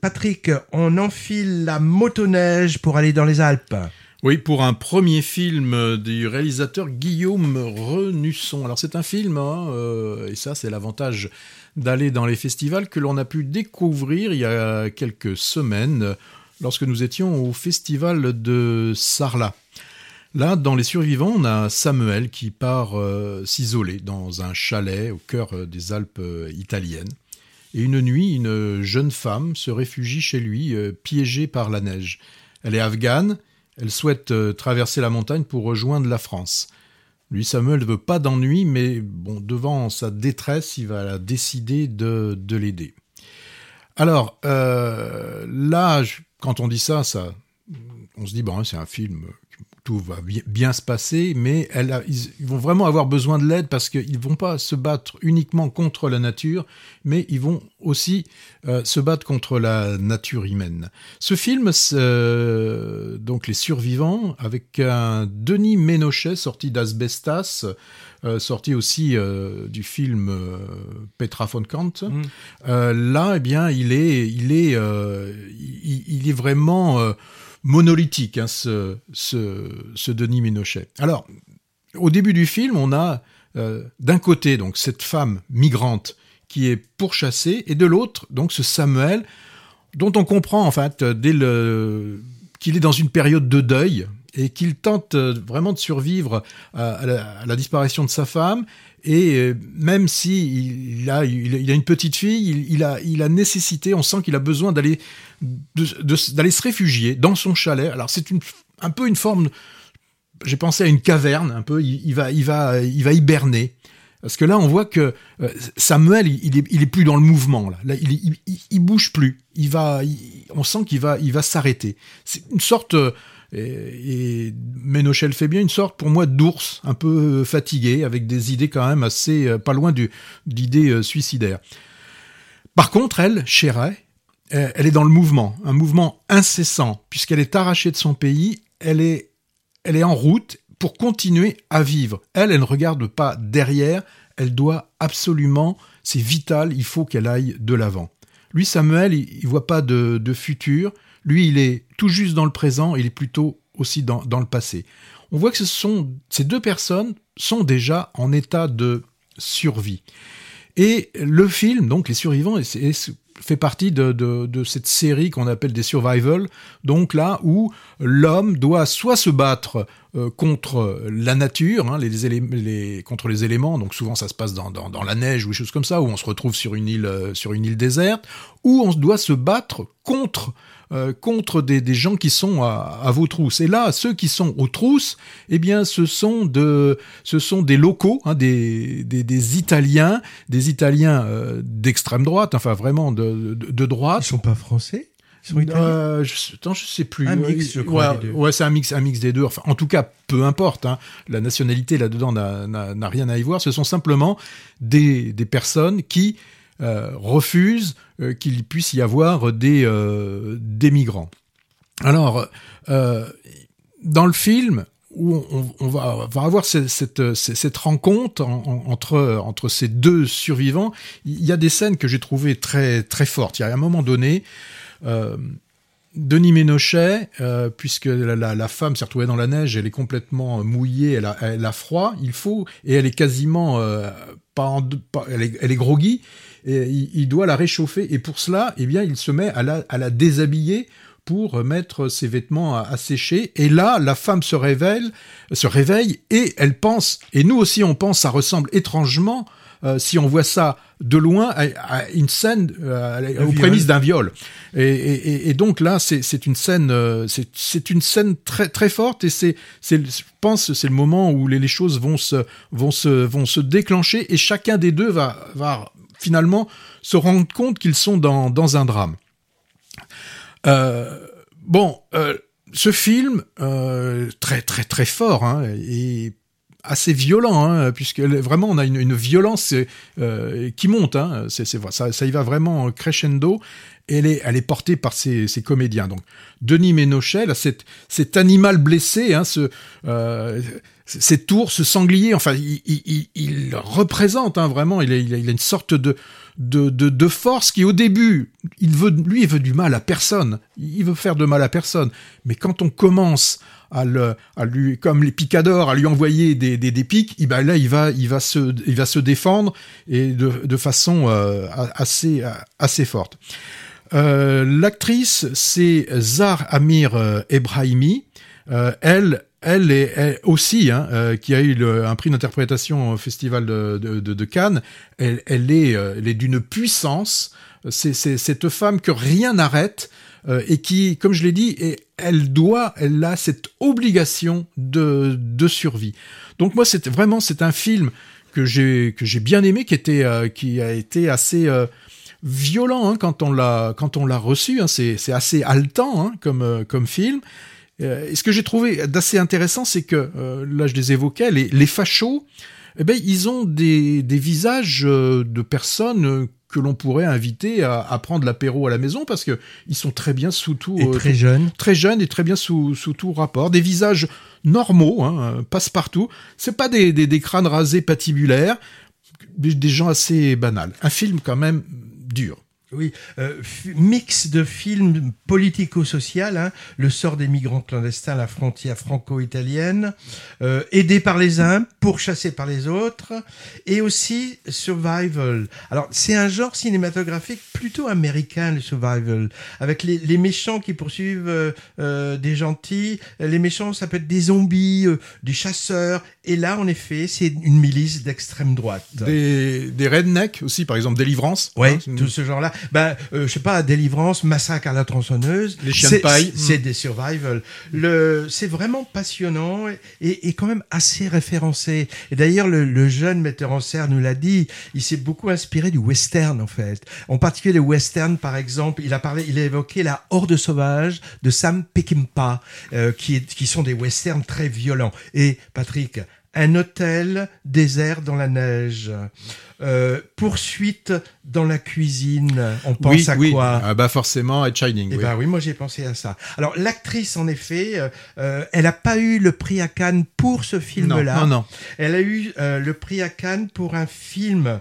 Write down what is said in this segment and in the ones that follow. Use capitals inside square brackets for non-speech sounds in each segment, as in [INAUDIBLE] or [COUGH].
Patrick, on enfile la motoneige pour aller dans les Alpes. Oui, pour un premier film du réalisateur Guillaume Renusson. Alors c'est un film, hein, euh, et ça c'est l'avantage d'aller dans les festivals que l'on a pu découvrir il y a quelques semaines lorsque nous étions au festival de Sarlat. Là, dans Les Survivants, on a Samuel qui part euh, s'isoler dans un chalet au cœur euh, des Alpes italiennes. Et une nuit, une jeune femme se réfugie chez lui, euh, piégée par la neige. Elle est afghane, elle souhaite euh, traverser la montagne pour rejoindre la France. Lui, Samuel ne veut pas d'ennui, mais bon, devant sa détresse, il va décider de, de l'aider. Alors, euh, là, quand on dit ça, ça, on se dit, bon, c'est un film tout va bien se passer, mais elle ils, vont vraiment avoir besoin de l'aide parce qu'ils ne vont pas se battre uniquement contre la nature, mais ils vont aussi euh, se battre contre la nature humaine. Ce film, euh, donc Les Survivants, avec un Denis Ménochet sorti d'Asbestas, euh, sorti aussi du film Petra von Kant. Mmh. là, eh bien, il est, il est, il, il, est vraiment monolithique, hein, ce, ce, Denis Ménochet. Alors, au début du film, on a euh, d'un côté donc cette femme migrante qui est pourchassée, et de l'autre donc ce Samuel dont on comprend en fait dès le qu'il est dans une période de deuil et qu'il tente euh, vraiment de survivre à, la, disparition de sa femme et euh, même si il a, il a une petite fille, il, a, il a nécessité, on sent qu'il a besoin d'aller, se réfugier dans son chalet. Alors c'est un peu une forme, j'ai pensé à une caverne, un peu. Il, va, il va, il va hiberner. Parce que là, on voit que euh, Samuel, il, est, il est plus dans le mouvement. Là il, il, il, bouge plus. Il va, on sent qu'il va, il va s'arrêter. C'est une sorte et, et Ménochel fait bien une sorte, pour moi, d'ours, un peu fatigué, avec des idées quand même assez euh, pas loin d'idées euh, suicidaires. Par contre, elle, Chéret, euh, elle est dans le mouvement, un mouvement incessant, puisqu'elle est arrachée de son pays, elle est, elle est en route pour continuer à vivre. Elle, elle ne regarde pas derrière, elle doit absolument, c'est vital, il faut qu'elle aille de l'avant. Lui, Samuel, il, ne voit pas de, de futur, lui, il est tout juste dans le présent, il est plutôt aussi dans, le passé. On voit que ces deux personnes sont déjà en état de survie. Et le film, donc Les Survivants, fait partie de, cette série qu'on appelle des survival, donc là où l'homme doit soit se battre euh, contre la nature, hein, les, contre les éléments, donc souvent ça se passe dans, la neige ou des choses comme ça, où on se retrouve sur une île, euh, sur une île déserte, ou on doit se battre contre euh, contre des, gens qui sont à, vos trousses. Et là, ceux qui sont aux trousses, eh bien, ce sont de, ce sont des locaux, hein, des, des, Italiens, des Italiens d'extrême droite, enfin vraiment de, de, droite. Ils sont pas français? Euh, je, je sais plus. Un mix, je crois. Ouais, c'est un mix, un mix des deux. Enfin, en tout cas, peu importe. Hein. La nationalité là-dedans n'a rien à y voir. Ce sont simplement des, des personnes qui euh, refuse euh, qu'il puisse y avoir des, euh, des migrants. Alors, dans le film, où on, va, avoir cette, rencontre entre, ces deux survivants, il y a des scènes que j'ai trouvées très, très fortes. Il y a un moment donné, Denis Ménochet, puisque la, femme s'est retrouvée dans la neige, elle est complètement mouillée, elle a, froid, il faut, et elle est quasiment en, pas elle, est, groggy, il, doit la réchauffer. Et pour cela, eh bien, il se met à la déshabiller pour mettre ses vêtements à, sécher. Et là, la femme se révèle, se réveille et elle pense, et nous aussi on pense, ça ressemble étrangement, euh, si on voit ça de loin, à, une scène euh, aux prémices d'un viol. Et, et, et, donc là, c'est une scène, euh, c'est une scène très très forte et c'est, je pense, c'est le moment où les, les, choses vont se vont se vont se déclencher et chacun des deux va va finalement se rendre compte qu'ils sont dans, dans, un drame. Euh, bon, euh, ce film, euh, très très très fort, hein, et assez violent, hein, puisque vraiment on a une, violence qui monte, hein, ça, ça y va vraiment crescendo, elle est, portée par ses comédiens. Donc, Denis Ménochet, cet, cet animal blessé, hein, ce, euh, cet ours, ce sanglier, enfin, il, représente hein, vraiment, il a, une sorte de, force qui, au début, il veut, lui, il veut du mal à personne. Il veut faire de mal à personne. Mais quand on commence à, lui, comme les picadors, à lui envoyer des, des, pics, et ben là, il va, se, défendre et de, façon euh, assez forte. Euh, L'actrice, c'est Zar Amir euh, Ebrahimi. Euh, elle, elle est elle aussi, hein, euh, qui a eu un prix d'interprétation au Festival de, de, de, Cannes. Elle, elle est, euh, elle est d'une puissance. C'est cette femme que rien n'arrête euh, et qui, comme je l'ai dit, elle doit, elle a cette obligation de, de survie. Donc moi, c'est vraiment, c'est un film que j'ai que j'ai bien aimé, qui était, qui a été assez violent hein, quand on l'a quand on l'a reçu. Hein, c'est c'est assez haletant hein, comme euh, comme film. Euh, et ce que j'ai trouvé d'assez intéressant, c'est que euh, là je les évoquais, les, les fachos, eh ben ils ont des des visages euh, de personnes que l'on pourrait inviter à, à prendre l'apéro à la maison parce que ils sont très bien sous tout et très jeunes, très jeunes et très bien sous sous tout rapport, des visages normaux, hein, passe partout. C'est pas des, des, des crânes rasés patibulaires, des, des gens assez banals. Un film quand même dur. Oui, euh, mix de films politico-social, hein, le sort des migrants clandestins, la frontière franco-italienne, euh, aidé par les uns, pourchassé par les autres, et aussi survival. Alors c'est un genre cinématographique plutôt américain, le survival, avec les, les méchants qui poursuivent euh, euh, des gentils. Les méchants, ça peut être des zombies, euh, des chasseurs, et là, en effet, c'est une milice d'extrême droite. Des, des rednecks aussi, par exemple, Délivrance. Oui, hein, tout ce genre-là ben, euh, je sais pas, Délivrance, Massacre à la tronçonneuse. Les chiens de paille. C'est des survival. Le, c'est vraiment passionnant et, et, quand même assez référencé. Et d'ailleurs, le, le, jeune metteur en scène nous l'a dit, il s'est beaucoup inspiré du western, en fait. En particulier le western, par exemple, il a parlé, il a évoqué la Horde sauvage de Sam Peckinpah, euh, qui, qui sont des westerns très violents. Et, Patrick, un hôtel désert dans la neige. Euh, poursuite dans la cuisine. On pense oui, à oui. quoi ah bah forcément à Shining. Eh oui. bah oui, moi j'ai pensé à ça. Alors l'actrice, en effet, euh, elle n'a pas eu le prix à Cannes pour ce film-là. Non, non, non. Elle a eu euh, le prix à Cannes pour un film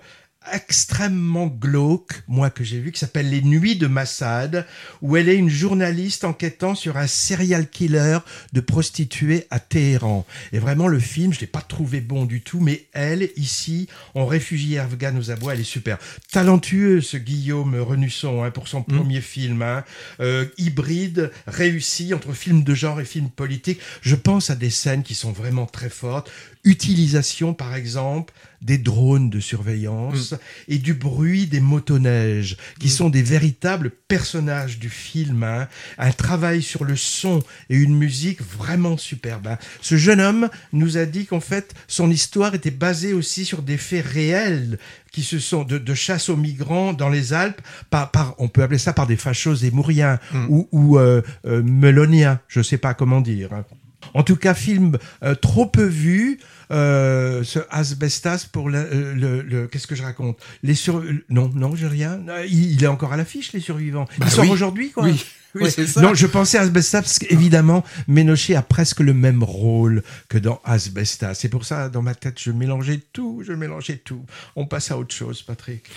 extrêmement glauque, moi que j'ai vu, qui s'appelle Les Nuits de Massad, où elle est une journaliste enquêtant sur un serial killer de prostituées à Téhéran. Et vraiment, le film, je l'ai pas trouvé bon du tout, mais elle, ici, en réfugiée afghane aux abois, elle est super. Talentueux, ce Guillaume Renusson, hein, pour son mmh. premier film. Hein. Euh, hybride, réussi, entre film de genre et film politique. Je pense à des scènes qui sont vraiment très fortes. Utilisation, par exemple, des drones de surveillance mmh. et du bruit des motoneiges, qui mmh. sont des véritables personnages du film. Hein. Un travail sur le son et une musique vraiment superbe. Hein. Ce jeune homme nous a dit qu'en fait, son histoire était basée aussi sur des faits réels qui se sont de, de, chasse aux migrants dans les Alpes, par, par, on peut appeler ça par des fachos émouriens mmh. ou, ou euh, euh, meloniens, je sais pas comment dire. Hein. En tout cas, film euh, trop peu vu. Euh, ce asbestas pour le, euh, le, le qu'est-ce que je raconte? Les sur non non j'ai rien. Il, il, est encore à l'affiche les survivants. Ils bah, sort oui. aujourd'hui quoi. [LAUGHS] Oui. Oui, c'est ça. Non, je pensais à Asbestas parce qu'évidemment, Ménochet a presque le même rôle que dans Asbestas. C'est pour ça, dans ma tête, je mélangeais tout, je mélangeais tout. On passe à autre chose, Patrick.